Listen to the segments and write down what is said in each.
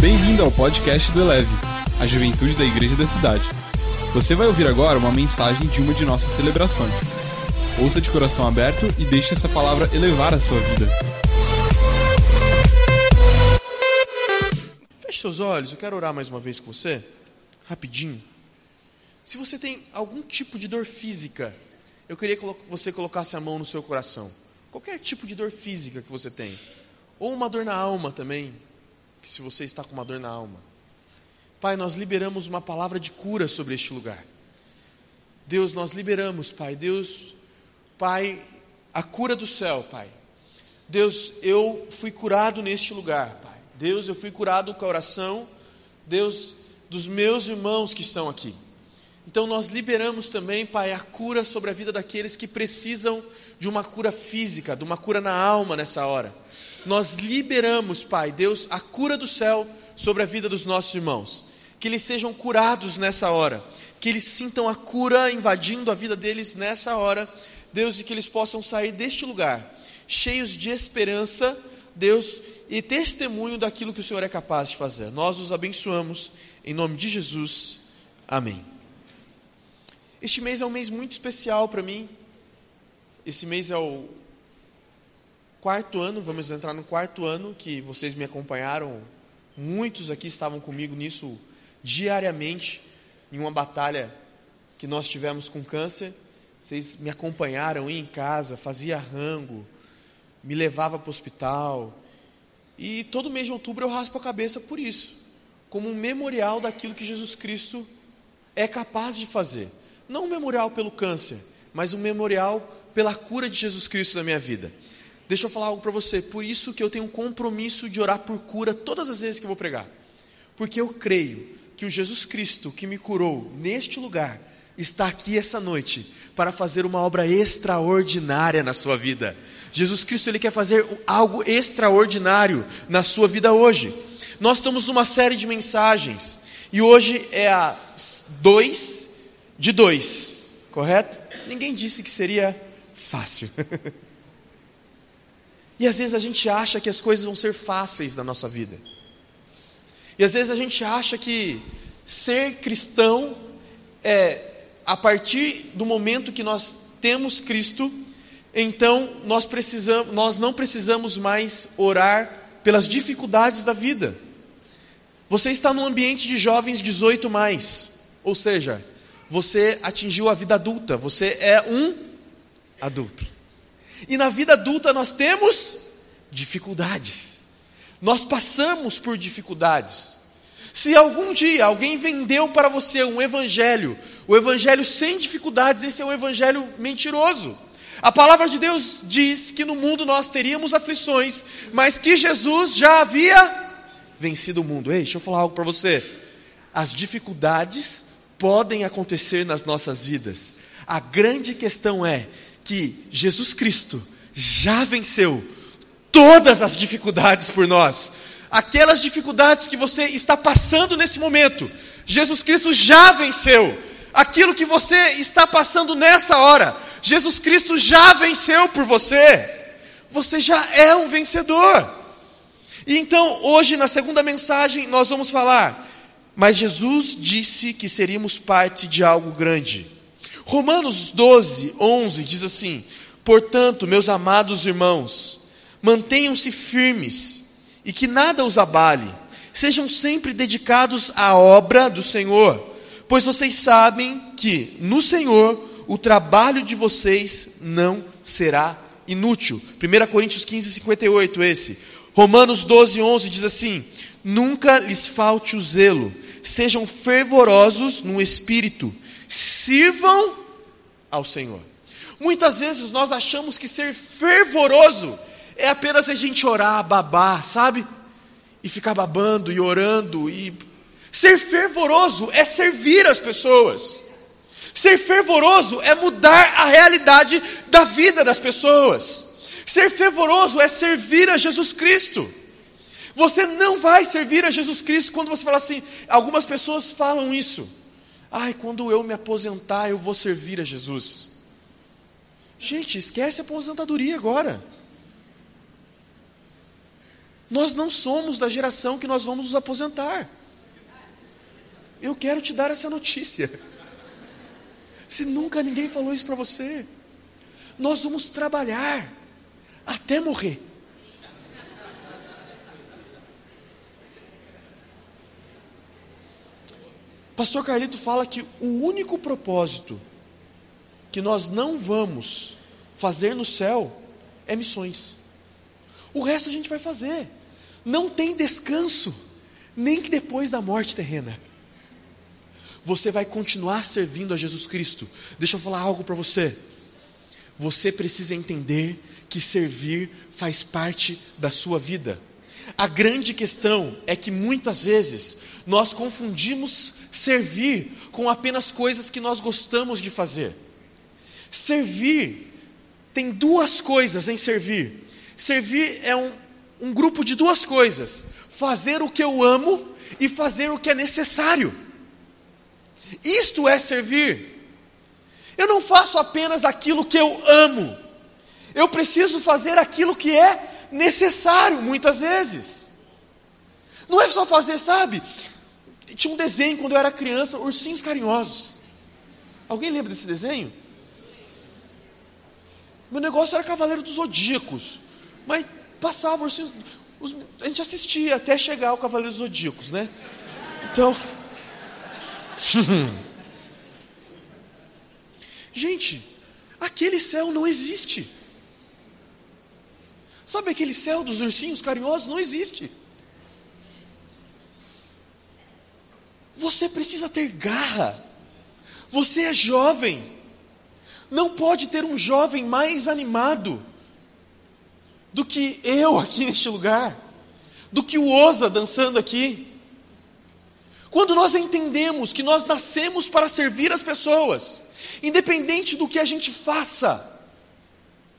Bem-vindo ao podcast do Eleve, a juventude da igreja da cidade. Você vai ouvir agora uma mensagem de uma de nossas celebrações. Ouça de coração aberto e deixe essa palavra elevar a sua vida. Feche seus olhos, eu quero orar mais uma vez com você, rapidinho. Se você tem algum tipo de dor física, eu queria que você colocasse a mão no seu coração. Qualquer tipo de dor física que você tem. Ou uma dor na alma também, se você está com uma dor na alma. Pai, nós liberamos uma palavra de cura sobre este lugar. Deus, nós liberamos, Pai. Deus, Pai, a cura do céu, Pai. Deus, eu fui curado neste lugar, Pai. Deus, eu fui curado com a oração, Deus, dos meus irmãos que estão aqui. Então nós liberamos também, Pai, a cura sobre a vida daqueles que precisam de uma cura física, de uma cura na alma nessa hora. Nós liberamos, Pai, Deus, a cura do céu sobre a vida dos nossos irmãos. Que eles sejam curados nessa hora, que eles sintam a cura invadindo a vida deles nessa hora, Deus, e que eles possam sair deste lugar cheios de esperança, Deus, e testemunho daquilo que o Senhor é capaz de fazer. Nós os abençoamos em nome de Jesus. Amém. Este mês é um mês muito especial para mim. Esse mês é o quarto ano, vamos entrar no quarto ano que vocês me acompanharam. Muitos aqui estavam comigo nisso diariamente, em uma batalha que nós tivemos com câncer. Vocês me acompanharam em casa, fazia rango, me levava para o hospital. E todo mês de outubro eu raspo a cabeça por isso, como um memorial daquilo que Jesus Cristo é capaz de fazer. Não um memorial pelo câncer, mas um memorial pela cura de Jesus Cristo na minha vida. Deixa eu falar algo para você, por isso que eu tenho um compromisso de orar por cura todas as vezes que eu vou pregar. Porque eu creio que o Jesus Cristo que me curou neste lugar está aqui essa noite para fazer uma obra extraordinária na sua vida. Jesus Cristo ele quer fazer algo extraordinário na sua vida hoje. Nós estamos numa série de mensagens e hoje é a 2 de dois, correto? Ninguém disse que seria fácil. e às vezes a gente acha que as coisas vão ser fáceis na nossa vida. E às vezes a gente acha que ser cristão é a partir do momento que nós temos Cristo, então nós precisamos, nós não precisamos mais orar pelas dificuldades da vida. Você está num ambiente de jovens 18 mais, ou seja, você atingiu a vida adulta, você é um adulto. E na vida adulta nós temos dificuldades. Nós passamos por dificuldades. Se algum dia alguém vendeu para você um evangelho, o evangelho sem dificuldades, esse é um evangelho mentiroso. A palavra de Deus diz que no mundo nós teríamos aflições, mas que Jesus já havia vencido o mundo. Ei, deixa eu falar algo para você. As dificuldades podem acontecer nas nossas vidas. A grande questão é que Jesus Cristo já venceu todas as dificuldades por nós. Aquelas dificuldades que você está passando nesse momento, Jesus Cristo já venceu. Aquilo que você está passando nessa hora, Jesus Cristo já venceu por você. Você já é um vencedor. E então, hoje, na segunda mensagem, nós vamos falar mas Jesus disse que seríamos parte de algo grande. Romanos 12, 11 diz assim: Portanto, meus amados irmãos, mantenham-se firmes e que nada os abale, sejam sempre dedicados à obra do Senhor, pois vocês sabem que no Senhor o trabalho de vocês não será inútil. 1 Coríntios 15, 58, esse. Romanos 12, 11 diz assim: Nunca lhes falte o zelo sejam fervorosos no espírito, sirvam ao Senhor. Muitas vezes nós achamos que ser fervoroso é apenas a gente orar, babar, sabe? E ficar babando e orando e ser fervoroso é servir as pessoas. Ser fervoroso é mudar a realidade da vida das pessoas. Ser fervoroso é servir a Jesus Cristo. Você não vai servir a Jesus Cristo quando você fala assim. Algumas pessoas falam isso. Ai, quando eu me aposentar, eu vou servir a Jesus. Gente, esquece a aposentadoria agora. Nós não somos da geração que nós vamos nos aposentar. Eu quero te dar essa notícia. Se nunca ninguém falou isso para você, nós vamos trabalhar até morrer. Pastor Carlito fala que o único propósito que nós não vamos fazer no céu é missões. O resto a gente vai fazer. Não tem descanso, nem que depois da morte terrena. Você vai continuar servindo a Jesus Cristo. Deixa eu falar algo para você. Você precisa entender que servir faz parte da sua vida. A grande questão é que muitas vezes nós confundimos servir com apenas coisas que nós gostamos de fazer. Servir tem duas coisas em servir. Servir é um, um grupo de duas coisas: fazer o que eu amo e fazer o que é necessário. Isto é servir. Eu não faço apenas aquilo que eu amo, eu preciso fazer aquilo que é necessário, muitas vezes. Não é só fazer, sabe? Tinha um desenho quando eu era criança, ursinhos carinhosos. Alguém lembra desse desenho? Meu negócio era Cavaleiro dos Zodíacos. Mas passava ursinhos. Os, a gente assistia até chegar ao Cavaleiro dos Zodíacos, né? Então. gente, aquele céu não existe. Sabe aquele céu dos ursinhos carinhosos? Não existe. Você precisa ter garra. Você é jovem. Não pode ter um jovem mais animado do que eu aqui neste lugar, do que o Oza dançando aqui. Quando nós entendemos que nós nascemos para servir as pessoas, independente do que a gente faça,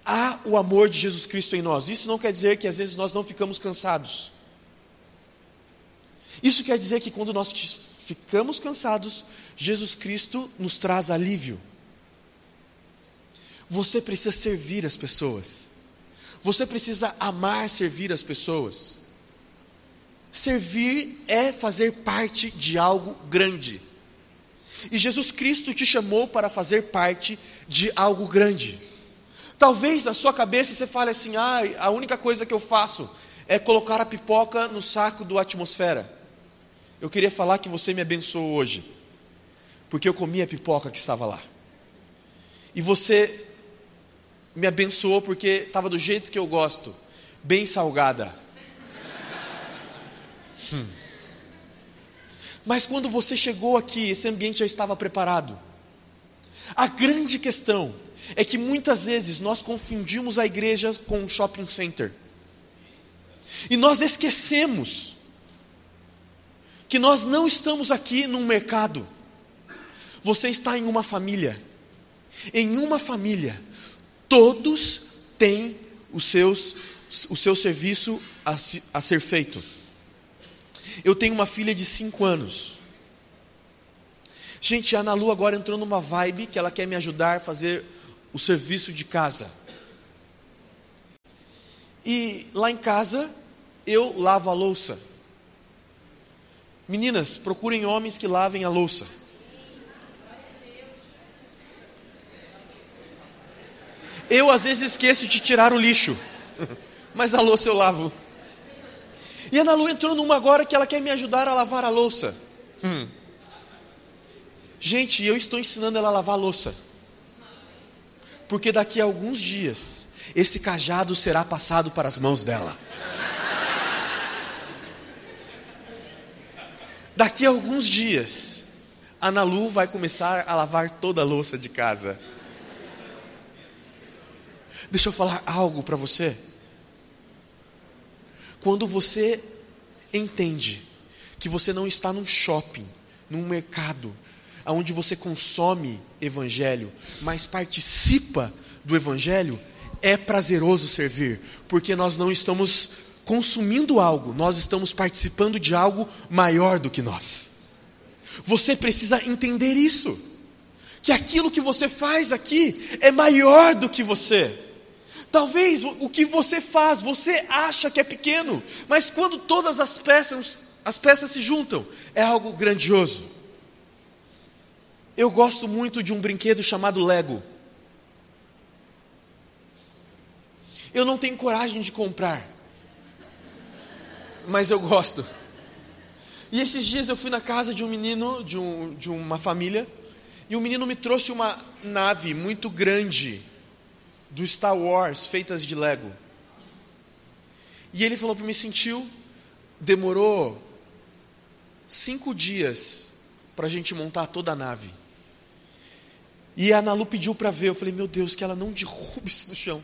há o amor de Jesus Cristo em nós. Isso não quer dizer que às vezes nós não ficamos cansados. Isso quer dizer que quando nós ficamos cansados, Jesus Cristo nos traz alívio. Você precisa servir as pessoas. Você precisa amar servir as pessoas. Servir é fazer parte de algo grande. E Jesus Cristo te chamou para fazer parte de algo grande. Talvez na sua cabeça você fale assim: ah, a única coisa que eu faço é colocar a pipoca no saco do atmosfera. Eu queria falar que você me abençoou hoje, porque eu comi a pipoca que estava lá. E você me abençoou porque estava do jeito que eu gosto, bem salgada. Hum. Mas quando você chegou aqui, esse ambiente já estava preparado. A grande questão é que muitas vezes nós confundimos a igreja com um shopping center. E nós esquecemos que nós não estamos aqui num mercado. Você está em uma família. Em uma família, todos têm os seus, o seu serviço a, a ser feito. Eu tenho uma filha de 5 anos. Gente, a Ana Lu agora entrou numa vibe que ela quer me ajudar a fazer o serviço de casa. E lá em casa, eu lavo a louça. Meninas, procurem homens que lavem a louça. Eu às vezes esqueço de tirar o lixo, mas a louça eu lavo. E a Ana Lu entrou numa agora que ela quer me ajudar a lavar a louça. Hum. Gente, eu estou ensinando ela a lavar a louça. Porque daqui a alguns dias, esse cajado será passado para as mãos dela. Daqui a alguns dias, a Nalu vai começar a lavar toda a louça de casa. Deixa eu falar algo para você. Quando você entende que você não está num shopping, num mercado, onde você consome evangelho, mas participa do evangelho, é prazeroso servir, porque nós não estamos consumindo algo, nós estamos participando de algo maior do que nós. Você precisa entender isso. Que aquilo que você faz aqui é maior do que você. Talvez o que você faz, você acha que é pequeno, mas quando todas as peças, as peças se juntam, é algo grandioso. Eu gosto muito de um brinquedo chamado Lego. Eu não tenho coragem de comprar, mas eu gosto. E esses dias eu fui na casa de um menino, de, um, de uma família, e o menino me trouxe uma nave muito grande do Star Wars, feitas de Lego. E ele falou para mim: sentiu, demorou cinco dias para a gente montar toda a nave. E a Nalu pediu para ver. Eu falei: meu Deus, que ela não derrube isso no chão.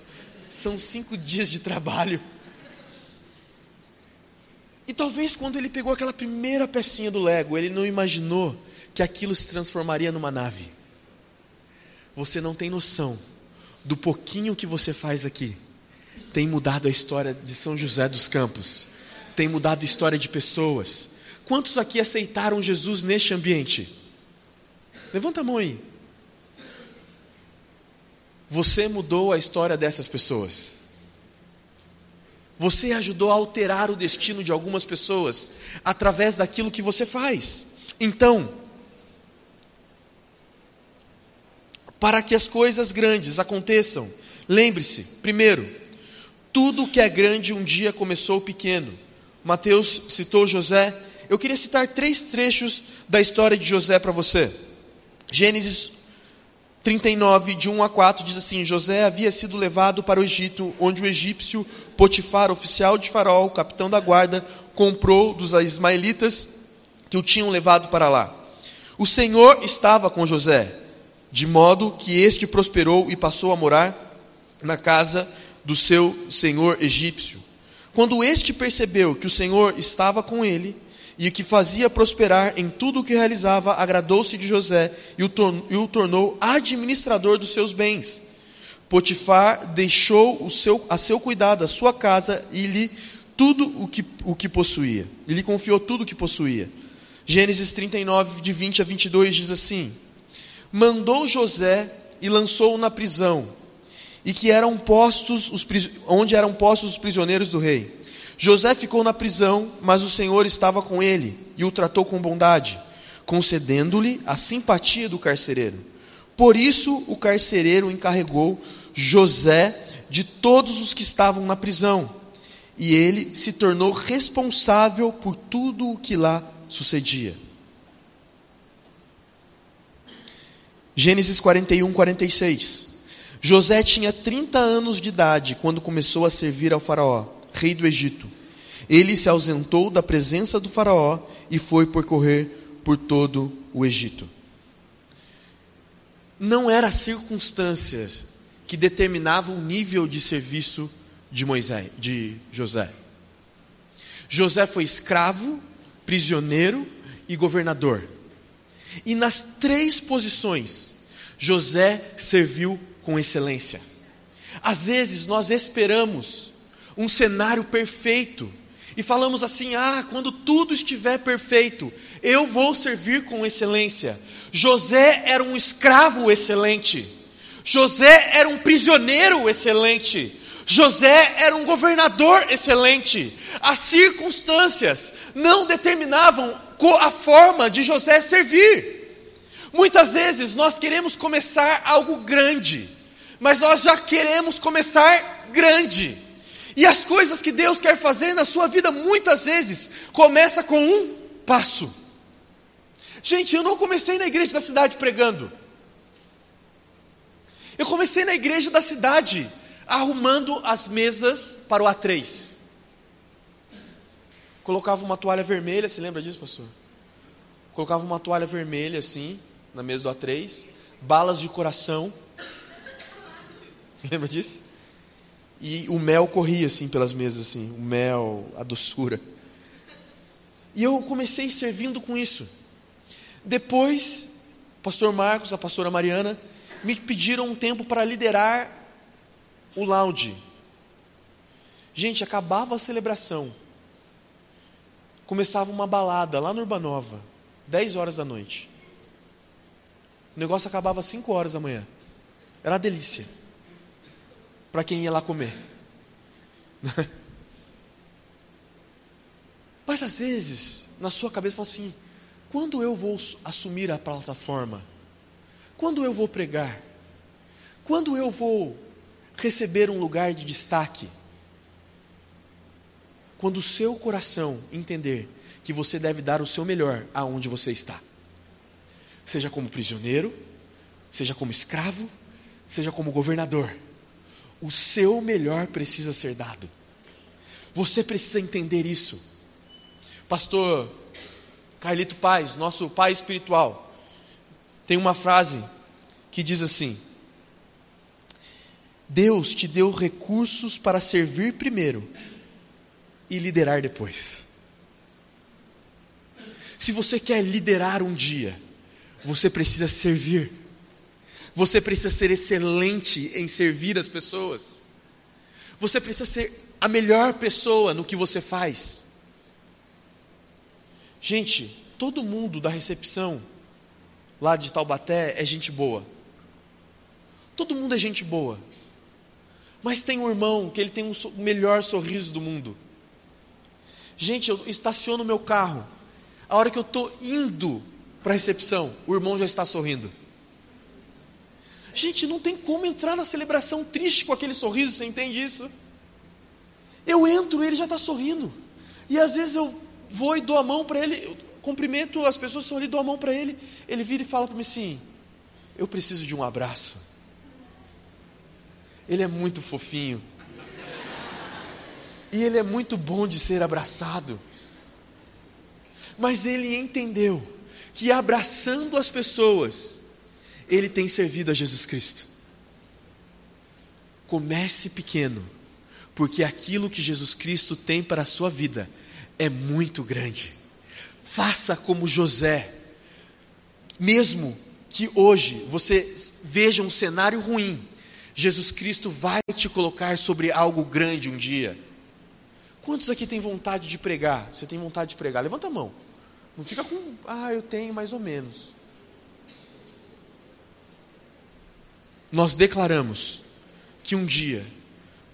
São cinco dias de trabalho. E talvez quando ele pegou aquela primeira pecinha do Lego, ele não imaginou que aquilo se transformaria numa nave. Você não tem noção do pouquinho que você faz aqui. Tem mudado a história de São José dos Campos. Tem mudado a história de pessoas. Quantos aqui aceitaram Jesus neste ambiente? Levanta a mão aí. Você mudou a história dessas pessoas. Você ajudou a alterar o destino de algumas pessoas através daquilo que você faz. Então, para que as coisas grandes aconteçam, lembre-se, primeiro, tudo que é grande um dia começou pequeno. Mateus citou José. Eu queria citar três trechos da história de José para você. Gênesis 39, de 1 a 4, diz assim: José havia sido levado para o Egito, onde o egípcio Potifar, oficial de Faraó, capitão da guarda, comprou dos ismaelitas que o tinham levado para lá. O Senhor estava com José, de modo que este prosperou e passou a morar na casa do seu senhor egípcio. Quando este percebeu que o Senhor estava com ele, e que fazia prosperar em tudo o que realizava, agradou-se de José e o, tornou administrador dos seus bens. Potifar deixou o seu, a seu cuidado a sua casa e lhe tudo o que, o que possuía. E lhe confiou tudo o que possuía. Gênesis 39, de 20 a 22 diz assim: Mandou José e lançou-o na prisão, e que eram postos os, onde eram postos os prisioneiros do rei. José ficou na prisão, mas o Senhor estava com ele e o tratou com bondade, concedendo-lhe a simpatia do carcereiro. Por isso, o carcereiro encarregou José de todos os que estavam na prisão, e ele se tornou responsável por tudo o que lá sucedia. Gênesis 41, 46. José tinha 30 anos de idade quando começou a servir ao Faraó rei do Egito. Ele se ausentou da presença do Faraó e foi percorrer por todo o Egito. Não eram circunstâncias que determinavam o nível de serviço de Moisés, de José. José foi escravo, prisioneiro e governador. E nas três posições, José serviu com excelência. Às vezes nós esperamos um cenário perfeito. E falamos assim: ah, quando tudo estiver perfeito, eu vou servir com excelência. José era um escravo excelente. José era um prisioneiro excelente. José era um governador excelente. As circunstâncias não determinavam a forma de José servir. Muitas vezes nós queremos começar algo grande, mas nós já queremos começar grande. E as coisas que Deus quer fazer na sua vida muitas vezes começa com um passo. Gente, eu não comecei na igreja da cidade pregando. Eu comecei na igreja da cidade arrumando as mesas para o A3. Colocava uma toalha vermelha, você lembra disso, pastor? Colocava uma toalha vermelha assim, na mesa do A3, balas de coração. Lembra disso? E o mel corria assim pelas mesas, assim, o mel, a doçura. E eu comecei servindo com isso. Depois, o pastor Marcos, a pastora Mariana, me pediram um tempo para liderar o lounge. Gente, acabava a celebração. Começava uma balada lá no Urbanova, 10 horas da noite. O negócio acabava às 5 horas da manhã. Era uma delícia. Para quem ia lá comer. Mas às vezes, na sua cabeça, fala assim: quando eu vou assumir a plataforma? Quando eu vou pregar? Quando eu vou receber um lugar de destaque? Quando o seu coração entender que você deve dar o seu melhor aonde você está. Seja como prisioneiro, seja como escravo, seja como governador. O seu melhor precisa ser dado. Você precisa entender isso. Pastor Carlito Paz, nosso pai espiritual, tem uma frase que diz assim: Deus te deu recursos para servir primeiro e liderar depois. Se você quer liderar um dia, você precisa servir. Você precisa ser excelente em servir as pessoas. Você precisa ser a melhor pessoa no que você faz. Gente, todo mundo da recepção lá de Taubaté é gente boa. Todo mundo é gente boa. Mas tem um irmão que ele tem o melhor sorriso do mundo. Gente, eu estaciono meu carro. A hora que eu estou indo para a recepção, o irmão já está sorrindo. Gente, não tem como entrar na celebração triste com aquele sorriso, você entende isso? Eu entro ele já está sorrindo. E às vezes eu vou e dou a mão para ele, cumprimento as pessoas que estão ali, dou a mão para ele. Ele vira e fala para mim assim: Eu preciso de um abraço. Ele é muito fofinho. E ele é muito bom de ser abraçado. Mas ele entendeu que abraçando as pessoas, ele tem servido a Jesus Cristo. Comece pequeno, porque aquilo que Jesus Cristo tem para a sua vida é muito grande. Faça como José, mesmo que hoje você veja um cenário ruim, Jesus Cristo vai te colocar sobre algo grande um dia. Quantos aqui têm vontade de pregar? Você tem vontade de pregar? Levanta a mão. Não fica com, ah, eu tenho mais ou menos. Nós declaramos que um dia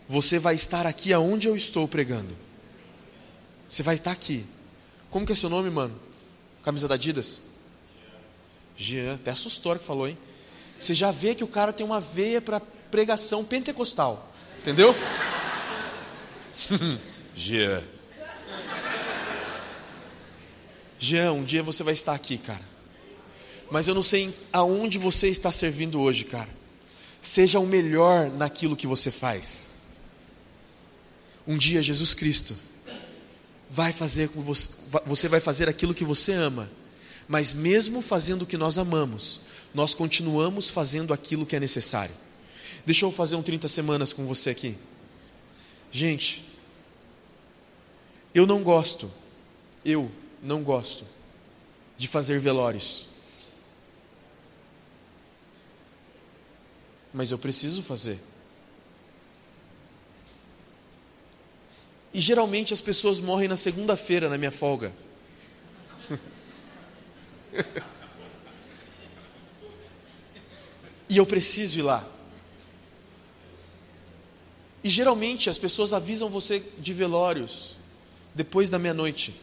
você vai estar aqui aonde eu estou pregando. Você vai estar aqui. Como que é seu nome, mano? Camisa da Adidas? Jean, até assustou que falou, hein? Você já vê que o cara tem uma veia para pregação pentecostal. Entendeu? Jean. Jean, um dia você vai estar aqui, cara. Mas eu não sei aonde você está servindo hoje, cara. Seja o melhor naquilo que você faz. Um dia Jesus Cristo vai fazer com você, você vai fazer aquilo que você ama. Mas mesmo fazendo o que nós amamos, nós continuamos fazendo aquilo que é necessário. Deixa eu fazer um 30 semanas com você aqui. Gente, eu não gosto, eu não gosto de fazer velórios. Mas eu preciso fazer. E geralmente as pessoas morrem na segunda-feira, na minha folga. e eu preciso ir lá. E geralmente as pessoas avisam você de velórios depois da meia-noite.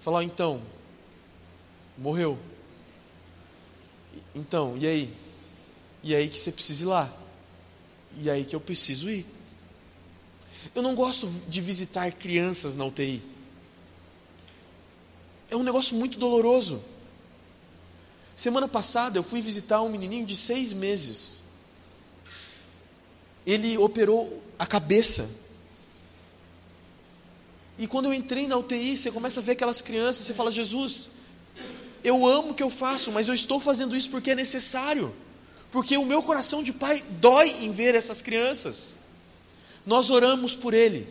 Falar, então, morreu. Então, e aí? E aí que você precisa ir lá. E aí que eu preciso ir. Eu não gosto de visitar crianças na UTI. É um negócio muito doloroso. Semana passada eu fui visitar um menininho de seis meses. Ele operou a cabeça. E quando eu entrei na UTI, você começa a ver aquelas crianças, você fala: Jesus, eu amo o que eu faço, mas eu estou fazendo isso porque é necessário. Porque o meu coração de pai dói em ver essas crianças. Nós oramos por ele.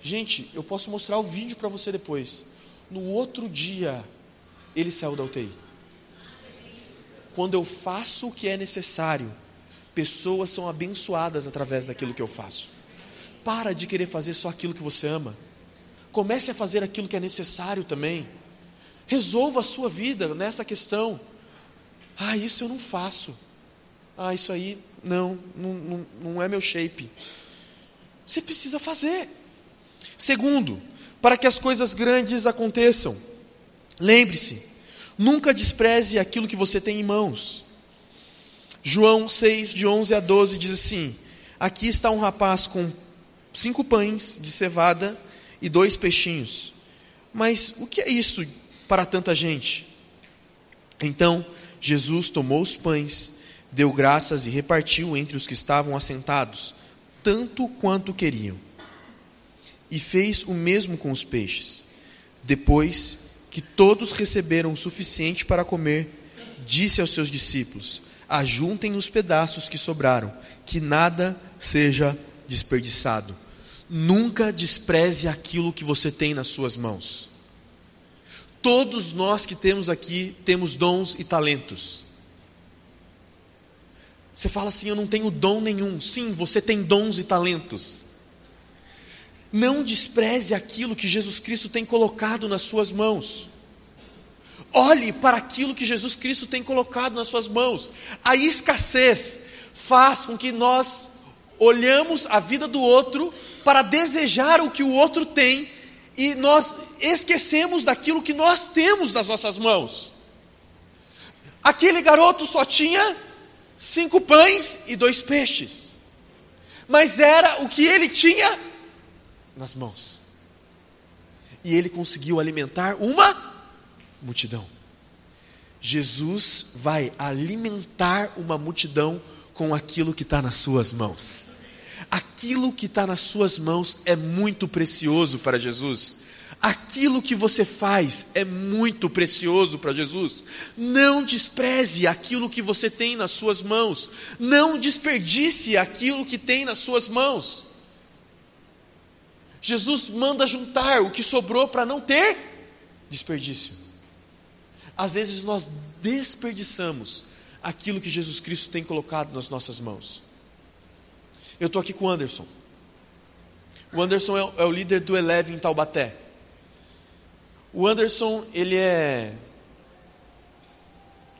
Gente, eu posso mostrar o vídeo para você depois. No outro dia, ele saiu da UTI. Quando eu faço o que é necessário, pessoas são abençoadas através daquilo que eu faço. Para de querer fazer só aquilo que você ama. Comece a fazer aquilo que é necessário também. Resolva a sua vida nessa questão. Ah, isso eu não faço. Ah, isso aí, não, não, não, é meu shape. Você precisa fazer. Segundo, para que as coisas grandes aconteçam, lembre-se, nunca despreze aquilo que você tem em mãos. João 6, de 11 a 12, diz assim: Aqui está um rapaz com cinco pães de cevada e dois peixinhos. Mas o que é isso para tanta gente? Então Jesus tomou os pães, deu graças e repartiu entre os que estavam assentados, tanto quanto queriam. E fez o mesmo com os peixes. Depois que todos receberam o suficiente para comer, disse aos seus discípulos: Ajuntem os pedaços que sobraram, que nada seja desperdiçado. Nunca despreze aquilo que você tem nas suas mãos. Todos nós que temos aqui temos dons e talentos. Você fala assim: Eu não tenho dom nenhum. Sim, você tem dons e talentos. Não despreze aquilo que Jesus Cristo tem colocado nas suas mãos. Olhe para aquilo que Jesus Cristo tem colocado nas suas mãos. A escassez faz com que nós olhamos a vida do outro para desejar o que o outro tem e nós esquecemos daquilo que nós temos nas nossas mãos. Aquele garoto só tinha cinco pães e dois peixes, mas era o que ele tinha nas mãos, e ele conseguiu alimentar uma multidão. Jesus vai alimentar uma multidão com aquilo que está nas suas mãos. Aquilo que está nas suas mãos é muito precioso para Jesus. Aquilo que você faz é muito precioso para Jesus. Não despreze aquilo que você tem nas suas mãos. Não desperdice aquilo que tem nas suas mãos. Jesus manda juntar o que sobrou para não ter desperdício. Às vezes nós desperdiçamos aquilo que Jesus Cristo tem colocado nas nossas mãos. Eu estou aqui com o Anderson. O Anderson é, é o líder do Eleve em Taubaté. O Anderson, ele é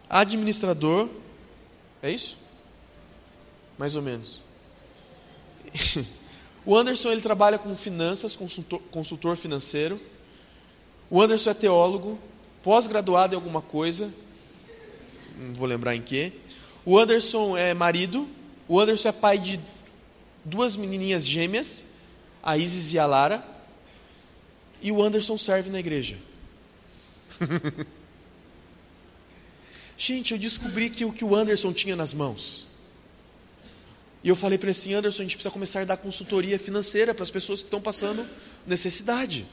administrador, é isso? Mais ou menos. O Anderson, ele trabalha com finanças, consultor, consultor financeiro. O Anderson é teólogo, pós-graduado em alguma coisa, não vou lembrar em que. O Anderson é marido, o Anderson é pai de duas menininhas gêmeas, a Isis e a Lara, e o Anderson serve na igreja. Gente, eu descobri que o que o Anderson tinha nas mãos. E eu falei para ele assim: Anderson, a gente precisa começar a dar consultoria financeira para as pessoas que estão passando necessidade.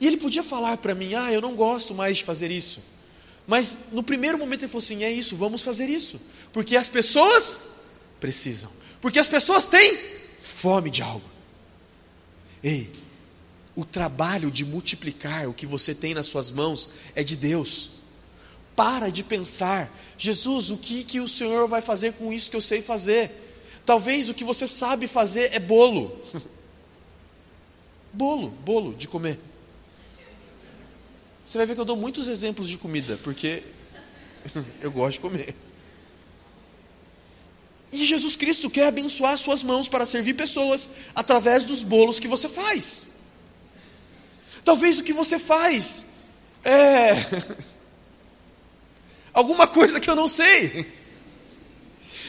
E ele podia falar para mim: Ah, eu não gosto mais de fazer isso. Mas no primeiro momento ele falou assim: É isso, vamos fazer isso. Porque as pessoas precisam. Porque as pessoas têm fome de algo. Ei, o trabalho de multiplicar o que você tem nas suas mãos é de Deus. Para de pensar, Jesus, o que, que o Senhor vai fazer com isso que eu sei fazer? Talvez o que você sabe fazer é bolo. bolo, bolo de comer. Você vai ver que eu dou muitos exemplos de comida, porque eu gosto de comer. E Jesus Cristo quer abençoar suas mãos para servir pessoas através dos bolos que você faz. Talvez o que você faz é alguma coisa que eu não sei.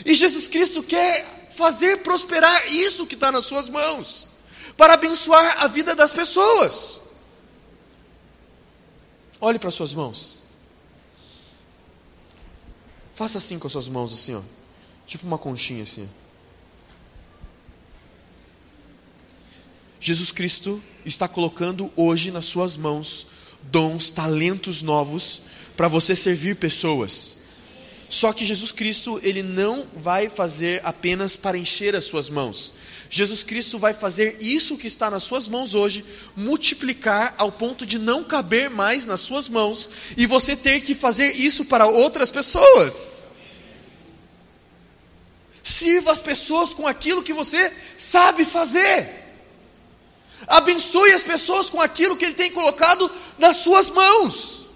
E Jesus Cristo quer fazer prosperar isso que está nas suas mãos, para abençoar a vida das pessoas. Olhe para as suas mãos. Faça assim com as suas mãos, assim, ó. Tipo uma conchinha assim. Jesus Cristo está colocando hoje nas suas mãos dons, talentos novos para você servir pessoas. Só que Jesus Cristo, ele não vai fazer apenas para encher as suas mãos. Jesus Cristo vai fazer isso que está nas suas mãos hoje, multiplicar ao ponto de não caber mais nas suas mãos e você ter que fazer isso para outras pessoas. Sirva as pessoas com aquilo que você sabe fazer. Abençoe as pessoas com aquilo que Ele tem colocado nas suas mãos.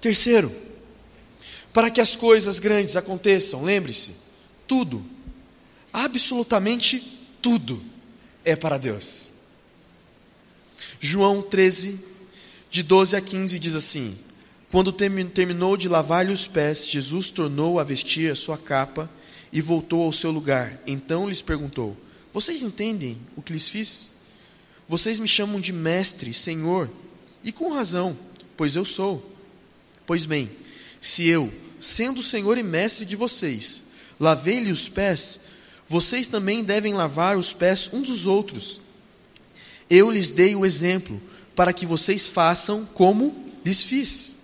Terceiro, para que as coisas grandes aconteçam. Lembre-se, tudo, absolutamente tudo, é para Deus. João 13, de 12 a 15, diz assim: Quando terminou de lavar-lhe os pés, Jesus tornou a vestir a sua capa e voltou ao seu lugar. Então lhes perguntou: Vocês entendem o que lhes fiz? Vocês me chamam de mestre, senhor, e com razão, pois eu sou. Pois bem, se eu, sendo senhor e mestre de vocês, lavei-lhe os pés, vocês também devem lavar os pés uns dos outros. Eu lhes dei o exemplo para que vocês façam como lhes fiz.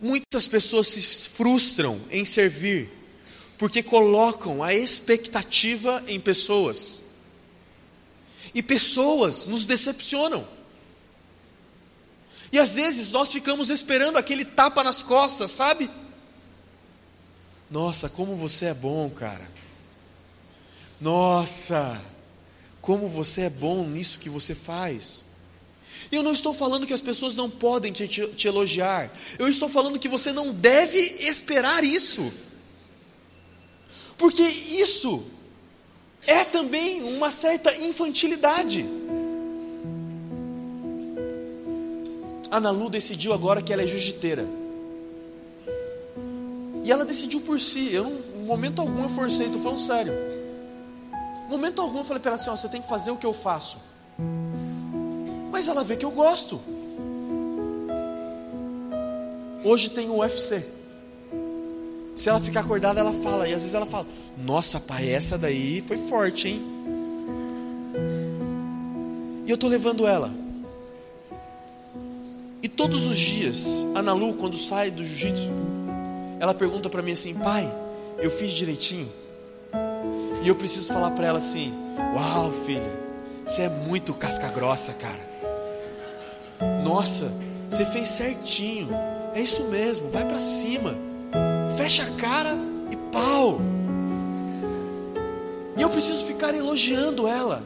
Muitas pessoas se frustram em servir porque colocam a expectativa em pessoas. E pessoas nos decepcionam. E às vezes nós ficamos esperando aquele tapa nas costas, sabe? Nossa, como você é bom, cara. Nossa, como você é bom nisso que você faz. Eu não estou falando que as pessoas não podem te, te, te, elogiar. Eu estou falando que você não deve esperar isso. Porque isso é também uma certa infantilidade. A Nalu decidiu agora que ela é jiu-jiteira. E ela decidiu por si. Eu, em momento algum, eu forcei, estou falando sério. Em momento algum, eu falei para ela assim: ó, você tem que fazer o que eu faço. Mas ela vê que eu gosto. Hoje tem o UFC. Se ela ficar acordada, ela fala. E às vezes ela fala: Nossa, pai, essa daí foi forte, hein? E eu estou levando ela. E todos os dias, a Nalu, quando sai do jiu-jitsu, ela pergunta para mim assim: Pai, eu fiz direitinho? E eu preciso falar para ela assim: Uau, filho, você é muito casca grossa, cara. Nossa, você fez certinho. É isso mesmo, vai para cima. Fecha a cara e pau. E eu preciso ficar elogiando ela.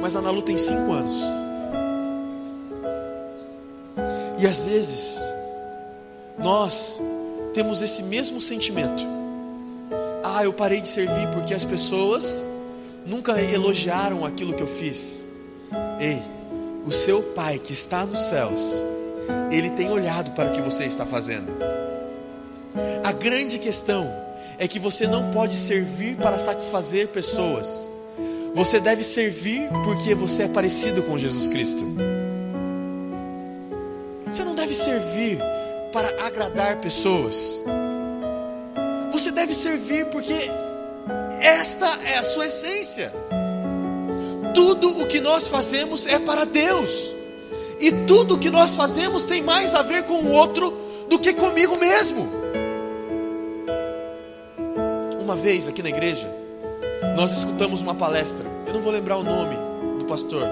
Mas a Nalu tem cinco anos. E às vezes, nós temos esse mesmo sentimento. Ah, eu parei de servir porque as pessoas nunca elogiaram aquilo que eu fiz. Ei, o seu Pai que está nos céus, Ele tem olhado para o que você está fazendo. A grande questão é que você não pode servir para satisfazer pessoas. Você deve servir porque você é parecido com Jesus Cristo. Você não deve servir para agradar pessoas. Você deve servir porque esta é a sua essência tudo o que nós fazemos é para Deus. E tudo o que nós fazemos tem mais a ver com o outro do que comigo mesmo. Uma vez aqui na igreja, nós escutamos uma palestra. Eu não vou lembrar o nome do pastor,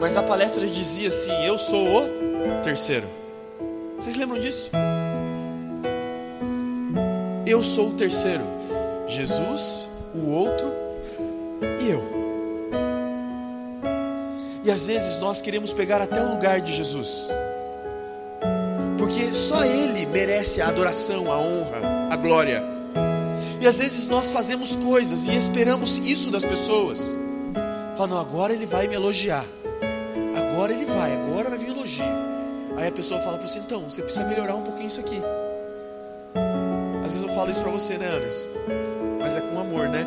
mas a palestra dizia assim: Eu sou o terceiro. Vocês lembram disso? Eu sou o terceiro. Jesus, o outro e eu. E às vezes nós queremos pegar até o lugar de Jesus, porque só Ele merece a adoração, a honra, a glória. E às vezes nós fazemos coisas e esperamos isso das pessoas, falando, agora Ele vai me elogiar, agora Ele vai, agora vai vir elogio. Aí a pessoa fala para você, então, você precisa melhorar um pouquinho isso aqui. Às vezes eu falo isso para você, né, Anderson? Mas é com amor, né?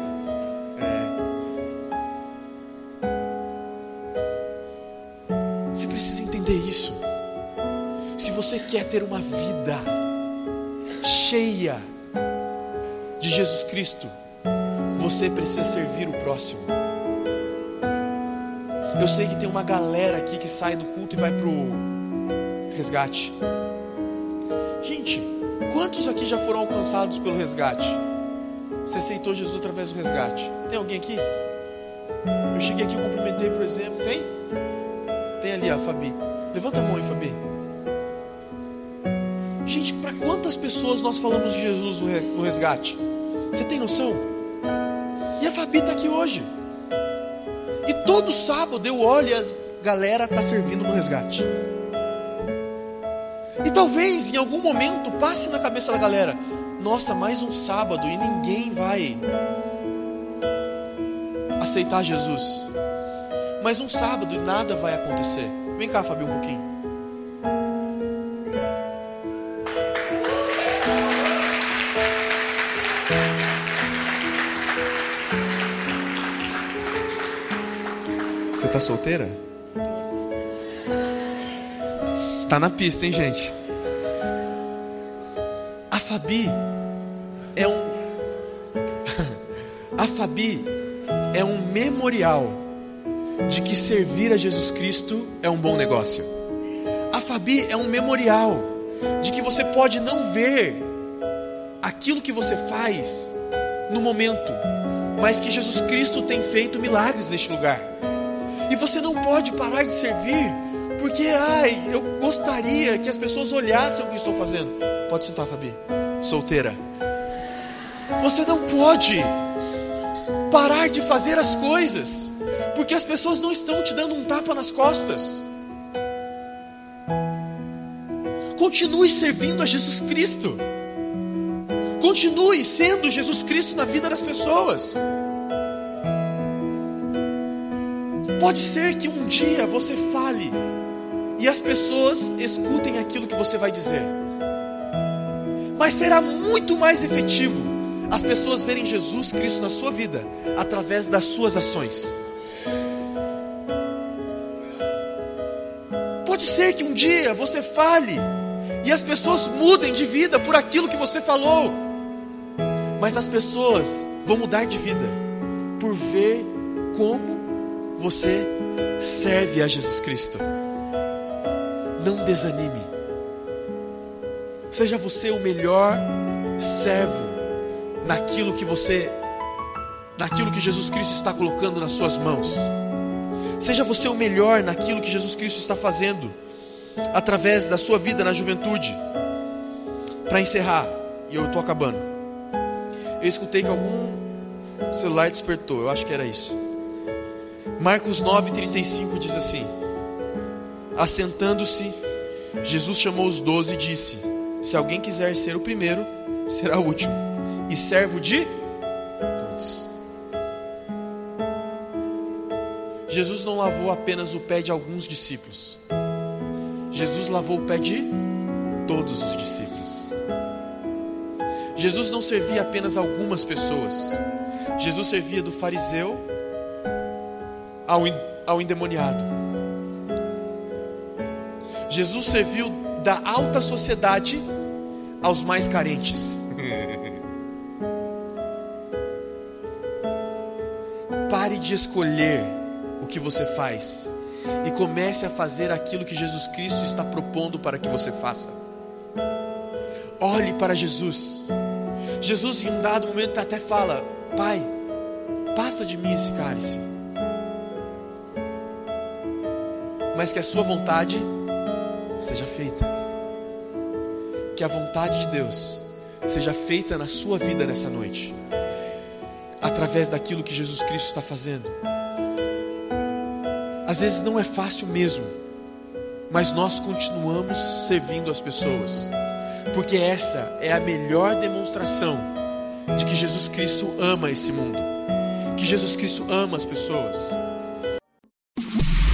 você quer ter uma vida cheia Jesus Cristo, você precisa servir o próximo. Eu sei que tem uma galera aqui que sai do culto e vai para o resgate. Gente, quantos aqui já foram alcançados pelo resgate? Você aceitou Jesus através do resgate? Tem alguém aqui? Eu cheguei aqui e cumprimentei, por exemplo. Tem? Tem ali a Fabi. Levanta a mão aí, Fabi. Gente, para quantas pessoas nós falamos de Jesus no resgate? Você tem noção? E a Fabi está aqui hoje. E todo sábado eu olho e a galera está servindo no resgate. E talvez em algum momento passe na cabeça da galera: nossa, mais um sábado e ninguém vai aceitar Jesus. Mais um sábado e nada vai acontecer. Vem cá, Fabio, um pouquinho. Você tá solteira? Tá na pista, hein, gente? A Fabi é um. A Fabi é um memorial de que servir a Jesus Cristo é um bom negócio. A Fabi é um memorial de que você pode não ver aquilo que você faz no momento, mas que Jesus Cristo tem feito milagres neste lugar. E você não pode parar de servir, porque, ai, eu gostaria que as pessoas olhassem o que estou fazendo. Pode sentar, Fabi. Solteira. Você não pode parar de fazer as coisas, porque as pessoas não estão te dando um tapa nas costas. Continue servindo a Jesus Cristo. Continue sendo Jesus Cristo na vida das pessoas. Pode ser que um dia você fale e as pessoas escutem aquilo que você vai dizer, mas será muito mais efetivo as pessoas verem Jesus Cristo na sua vida através das suas ações. Pode ser que um dia você fale e as pessoas mudem de vida por aquilo que você falou, mas as pessoas vão mudar de vida por ver como você serve a Jesus Cristo. Não desanime. Seja você o melhor servo naquilo que você naquilo que Jesus Cristo está colocando nas suas mãos. Seja você o melhor naquilo que Jesus Cristo está fazendo através da sua vida na juventude. Para encerrar, e eu estou acabando. Eu escutei que algum celular despertou, eu acho que era isso. Marcos 9,35 diz assim: Assentando-se, Jesus chamou os doze e disse: Se alguém quiser ser o primeiro, será o último, e servo de todos. Jesus não lavou apenas o pé de alguns discípulos, Jesus lavou o pé de todos os discípulos. Jesus não servia apenas algumas pessoas, Jesus servia do fariseu ao, ao endemoniado. Jesus serviu da alta sociedade aos mais carentes. Pare de escolher o que você faz e comece a fazer aquilo que Jesus Cristo está propondo para que você faça. Olhe para Jesus. Jesus, em um dado momento, até fala: Pai, passa de mim esse cálice. Mas que a sua vontade seja feita. Que a vontade de Deus seja feita na sua vida nessa noite, através daquilo que Jesus Cristo está fazendo. Às vezes não é fácil mesmo, mas nós continuamos servindo as pessoas, porque essa é a melhor demonstração de que Jesus Cristo ama esse mundo, que Jesus Cristo ama as pessoas.